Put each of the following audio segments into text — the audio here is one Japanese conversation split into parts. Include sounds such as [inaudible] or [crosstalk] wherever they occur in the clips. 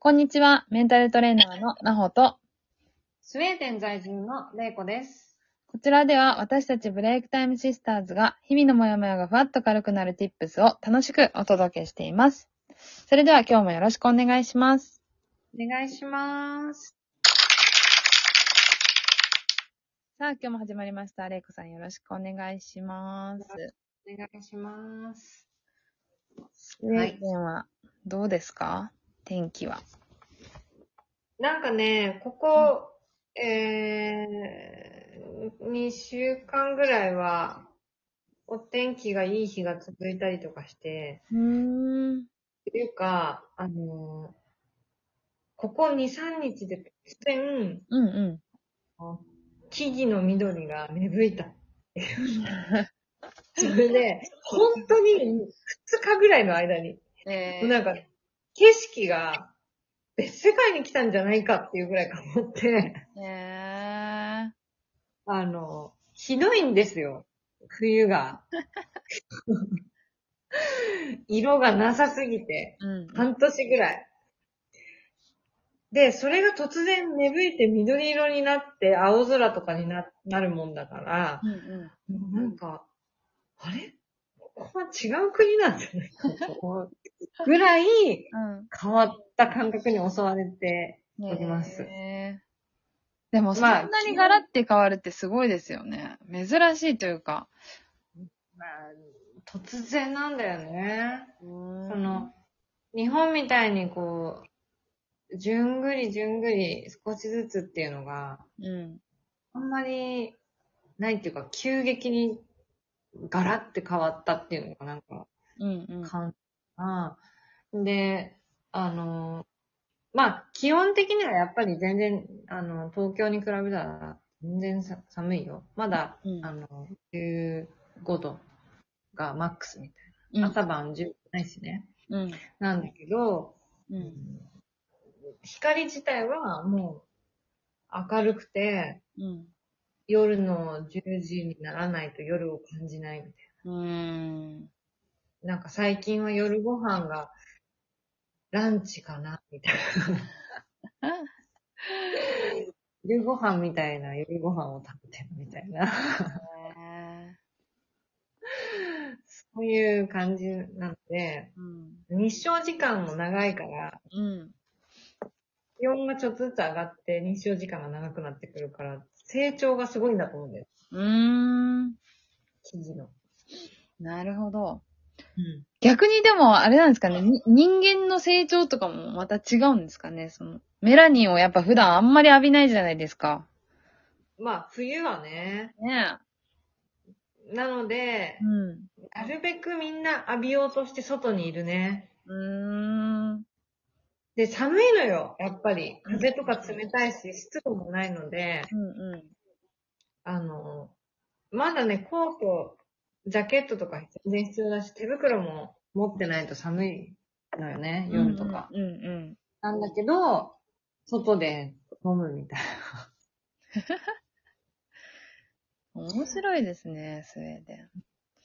こんにちは。メンタルトレーナーのなほと、スウェーデン在住のレイコです。こちらでは私たちブレイクタイムシスターズが日々のモヤモヤがふわっと軽くなる tips を楽しくお届けしています。それでは今日もよろしくお願いします。お願いします。さあ、今日も始まりました。れいこさんよろしくお願いします。お願いします。スウェーデンはどうですか？天気は。なんかね、ここ、えー、2週間ぐらいは、お天気がいい日が続いたりとかして、うーん。っていうか、あのーここ2、3日で突然、うんうん。木々の緑が芽吹いた。[laughs] それで、本当に2日ぐらいの間に、えなんか、景色が別世界に来たんじゃないかっていうぐらいか思って、ー、えあの、ひどいんですよ。冬が。色がなさすぎて、ー、うん。半年ぐらい。で、それが突然芽吹いて緑色になって青空とかにななるもんだから、うんうん。なんか、あれ？ここは違う国なんじゃないかと思うぐらいうん。変わった感覚に襲われております。でも、そんまあなにガラって変わるってすごいですよね。珍しいというか。まあ、突然なんだよね。そその、日本みたいにこう、じゅんぐりじゅんぐり少しずつっていうのがうん。あんまりないっていうか、急激にガラって変わったっていうのがなんかうんうん。感じな。で、あの、まあ、気温的にはやっぱり全然、あの、東京に比べたら全然さ寒いよ。まだ、うんあの、15度がマックスみたいうんな。朝晩10ないしね。うん。なんだけど、うん。光自体はもう明るくて、うん。夜の10時にならないと夜を感じないみたいうーん。な。なんか最近は夜ご飯がランチかなみたいな。夜ご飯みたいな夜ご飯を食べてるみたいな。へそういう感じなので、ーうん。日照時間も長いから、うん。気温がちょっとずつ上がって日照時間が長くなってくるから、成長がすごいんだと思うんだよ。うーん。生地の。なるほど。うん。逆にでも、あれなんですかね、に人間の成長とかもまた違うんですかね、その、メラニンをやっぱ普段あんまり浴びないじゃないですか。まあ、冬はね。ねなのでえ。、うん。なるべくみんな浴びようとして外にいるね。うーん。で、寒いのよ、やっぱり。風とか冷たいし、湿度もないので、うんうん。あの、まだね、コート、ジャケットとか全然必要だし、手袋も持ってないと寒いのよね、夜とか。うんうん。なんだけど、外で飲むみたい面白いですね、スウェーデな。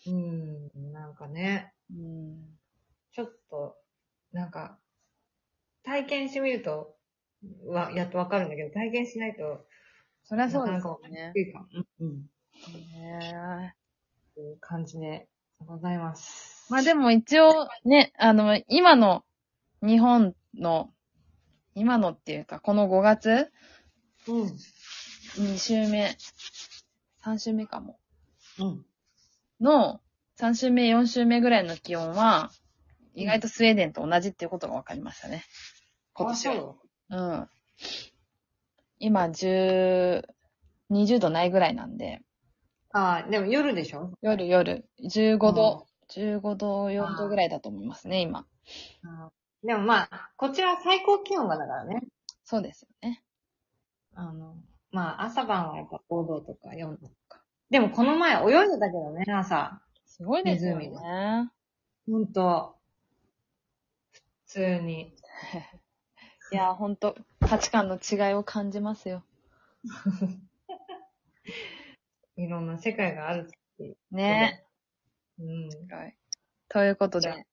うん、なんかね、ン。うん。ちょっと、なんか、体験してみると、は、やっとわかるんだけど、体験しないと、そりゃそうですよね。かも。うん。うん。へという感じでございます。まあでも一応ね、あの、今の日本の、今のっていうか、この5月？うん。2週目、3週目かも。うん。の、3週目、4週目ぐらいの気温は、意外とスウェーデンと同じっていうことが分かりましたね。今年は。うん。今、10、20度ないぐらいなんで、うああ、でも夜でしょ？夜夜、15度、15度、4度ぐらいだと思いますね、今。でもまあ、こちら最高気温がだからね。そうですよね。あの、まあ、朝晩はやっぱ5度とか4度とか。でもこの前泳いでたけどね、朝。すごいですよ湖ね。ほんと。普通に。[laughs] いや、ほんと、価値観の違いを感じますよ。[laughs] いろんな世界があるって。ね。うん。はいということじゃあで、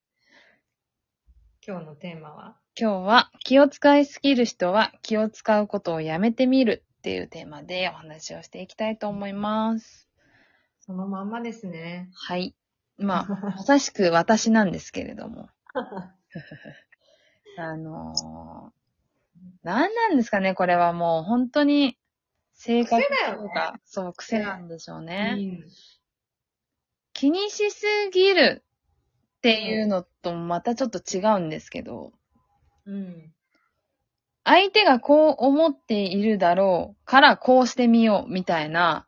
今日のテーマは？今日は気を使いすぎる人は気を使うことをやめてみるっていうテーマでお話をしていきたいと思います。そのまんまですね。はい。まあ、まさしく私なんですけれども。[laughs] あのー、何なんですかね、これはもう本当に性格とか、そう、癖なんでしょうね。うん気にしすぎるっていうのとまたちょっと違うんですけど、うん。相手がこう思っているだろうからこうしてみようみたいな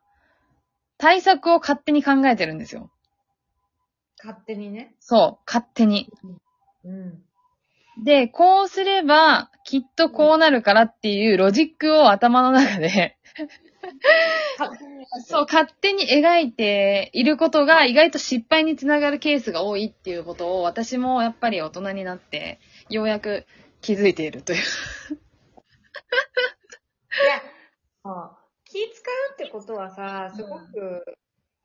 対策を勝手に考えてるんですよ。勝手にね。そう、勝手に。うん。で、こうすればきっとこうなるからっていうロジックを頭の中で、[laughs] そう、勝手に描いていることが意外と失敗につながるケースが多いっていうことを私もやっぱり大人になってようやく気づいているという。いや、あ気使うってことはさ、すごく、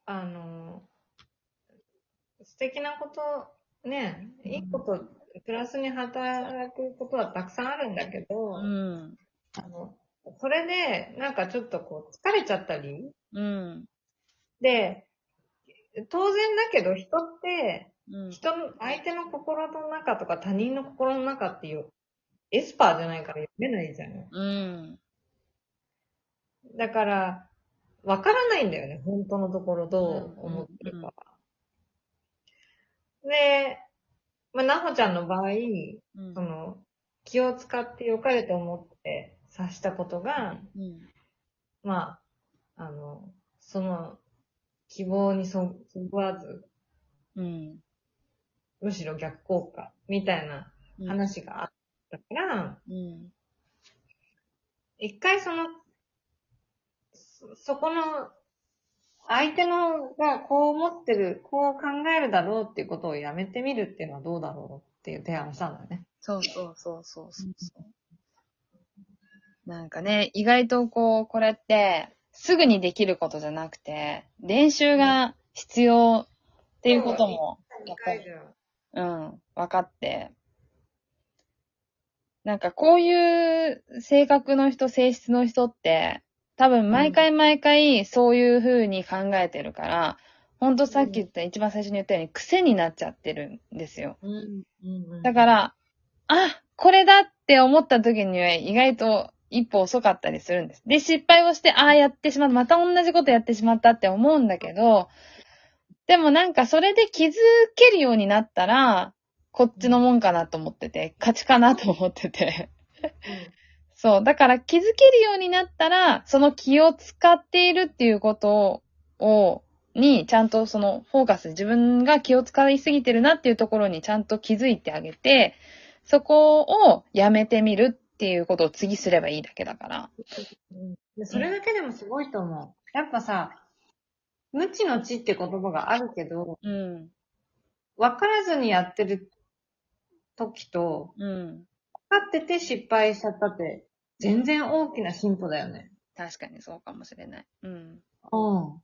あの、素敵なこと、ね、いいこと、プラスに働くことはたくさんあるんだけど、うん。あの、それで、なんかちょっとこう、疲れちゃったり、うん。で、当然だけど人って、うん。人の、相手の心の中とか他人の心の中っていう、エスパーじゃないから読めないじゃん。うん。だから、わからないんだよね、本当のところどう思ってるかは。で、まあ、なほちゃんの場合、うんその、気を使って良かれと思って察したことが、うん。まあ、あの、その、希望にそそぐわず、うん。むしろ逆効果、みたいなうん。話があったから、うん。一回その、そそこの、相手のがこう思ってる、こう考えるだろうっていうことをやめてみるっていうのはどうだろうっていう提案したんだよね。そうそうそうそうそう。なんかね、意外とこう、これって、すぐにできることじゃなくて、練習が必要っていうことも、やっぱり、うん、分かって。なんかこういう性格の人、性質の人って、多分毎回毎回そういう風に考えてるから、ほんとさっき言った、一番最初に言ったように癖になっちゃってるんですよ。だから、あ、これだって思った時には意外と一歩遅かったりするんです。で、失敗をして、ああ、やってしまった。また同じことやってしまったって思うんだけど、でもなんかそれで気づけるようになったら、こっちのもんかなと思ってて、勝ちかなと思ってて。そう。だから気づけるようになったら、その気を使っているっていうことを、に、ちゃんとそのフォーカス、自分が気を使いすぎてるなっていうところにちゃんと気づいてあげて、そこをやめてみるっていうことを次すればいいだけだから。それだけでもすごいと思う。やっぱさ、無知の知って言葉があるけど、うん。分からずにやってる時と、うん。分かってて失敗しちゃったって、全然大きな進歩だよね。確かにそうかもしれない。うん。うん。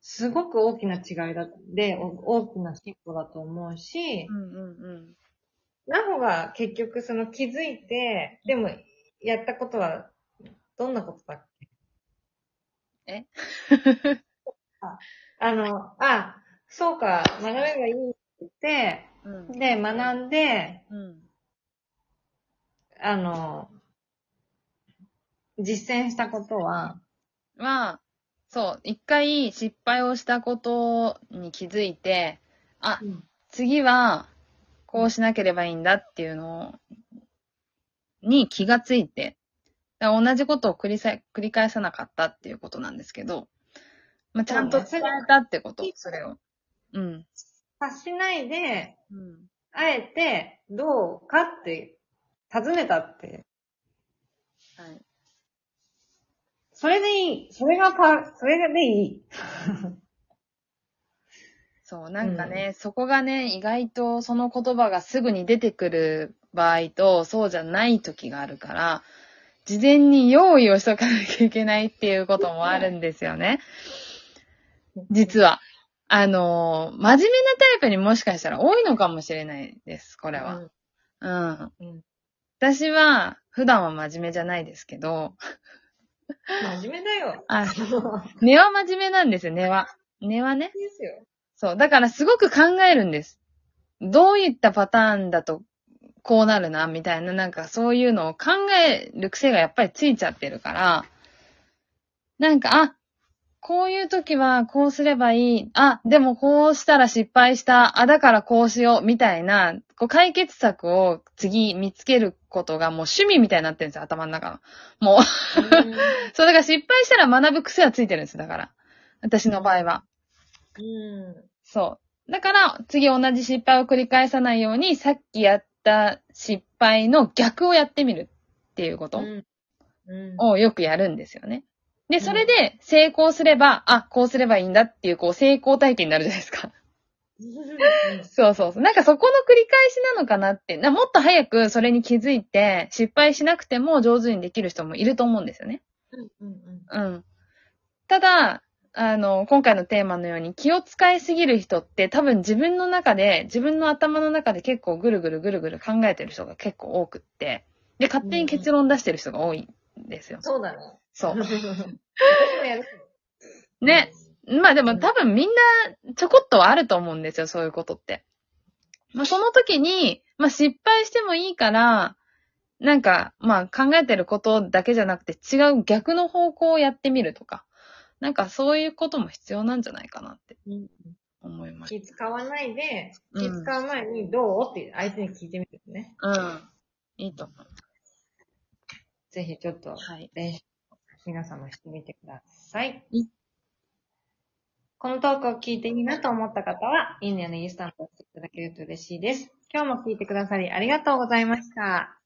すごく大きな違いだで、お大きな進歩だと思うしう、んうんうん。なほが結局その気づいて、でもやったことはどんなことだっけ？え？あの、あ、そうか、学べばいいって言って、うん。で、学んで、うん。あの、実践したことは、まあ、そう、一回失敗をしたことに気づいて、あ、次は、こうしなければいいんだっていうのに気がついて、同じことを繰りさ繰り返さなかったっていうことなんですけど、まあ、ちゃんと伝えたってこと、それを。うん。察しないで、うん。あえて、どうかって、尋ねたって。はい。それでいい。それがパ、それでいい。[laughs] そう、なんかね、そこがね、意外とその言葉がすぐに出てくる場合と、そうじゃない時があるから、事前に用意をしとかなきゃいけないっていうこともあるんですよね。[laughs] 実は。あのー真面目なタイプにもしかしたら多いのかもしれないです、これは。うん。うん。私は、普段は真面目じゃないですけど、真面目だよ。あ、そう根は真面目なんですよ、根は。根はね。ですよ。そう。だからすごく考えるんです。どういったパターンだと、こうなるな、みたいな、なんかそういうのを考える癖がやっぱりついちゃってるから、なんか、あ、こういう時はこうすればいい。あ、でもこうしたら失敗した。あ、だからこうしよう。みたいな、こう解決策を次見つけることがもう趣味みたいになってるんですよ、頭の中の。もう。[laughs] そう、だから失敗したら学ぶ癖はついてるんです、だから。私の場合は。うん。そう。だから、次同じ失敗を繰り返さないように、さっきやった失敗の逆をやってみるっていうこと。をよくやるんですよね。で、それで成功すれば、あ、こうすればいいんだっていう、こう、成功体験になるじゃないですか。[laughs] そうそうそう。なんかそこの繰り返しなのかなって。なもっと早くそれに気づいて、失敗しなくても上手にできる人もいると思うんですよね。うんうんうん。ただ、あの、今回のテーマのように気を使いすぎる人って多分自分の中で、自分の頭の中で結構ぐるぐるぐるぐる考えてる人が結構多くって、で、勝手に結論出してる人が多いんですよ。そうだね。そう。[laughs] [laughs] ね。まあでも多分みんなちょこっとはあると思うんですよ、そういうことって。まあその時に、まあ失敗してもいいから、なんか、まあ考えてることだけじゃなくて違う逆の方向をやってみるとか、なんかそういうことも必要なんじゃないかなってうん思います。気使わないで、うん気使う前にどうって相手に聞いてみるね。うん。いいと思う。ぜひちょっとはい。練習、皆様してみてください。このトークを聞いていいなと思った方は、いいねのインスタントをしていただけると嬉しいです。今日も聞いてくださりありがとうございました。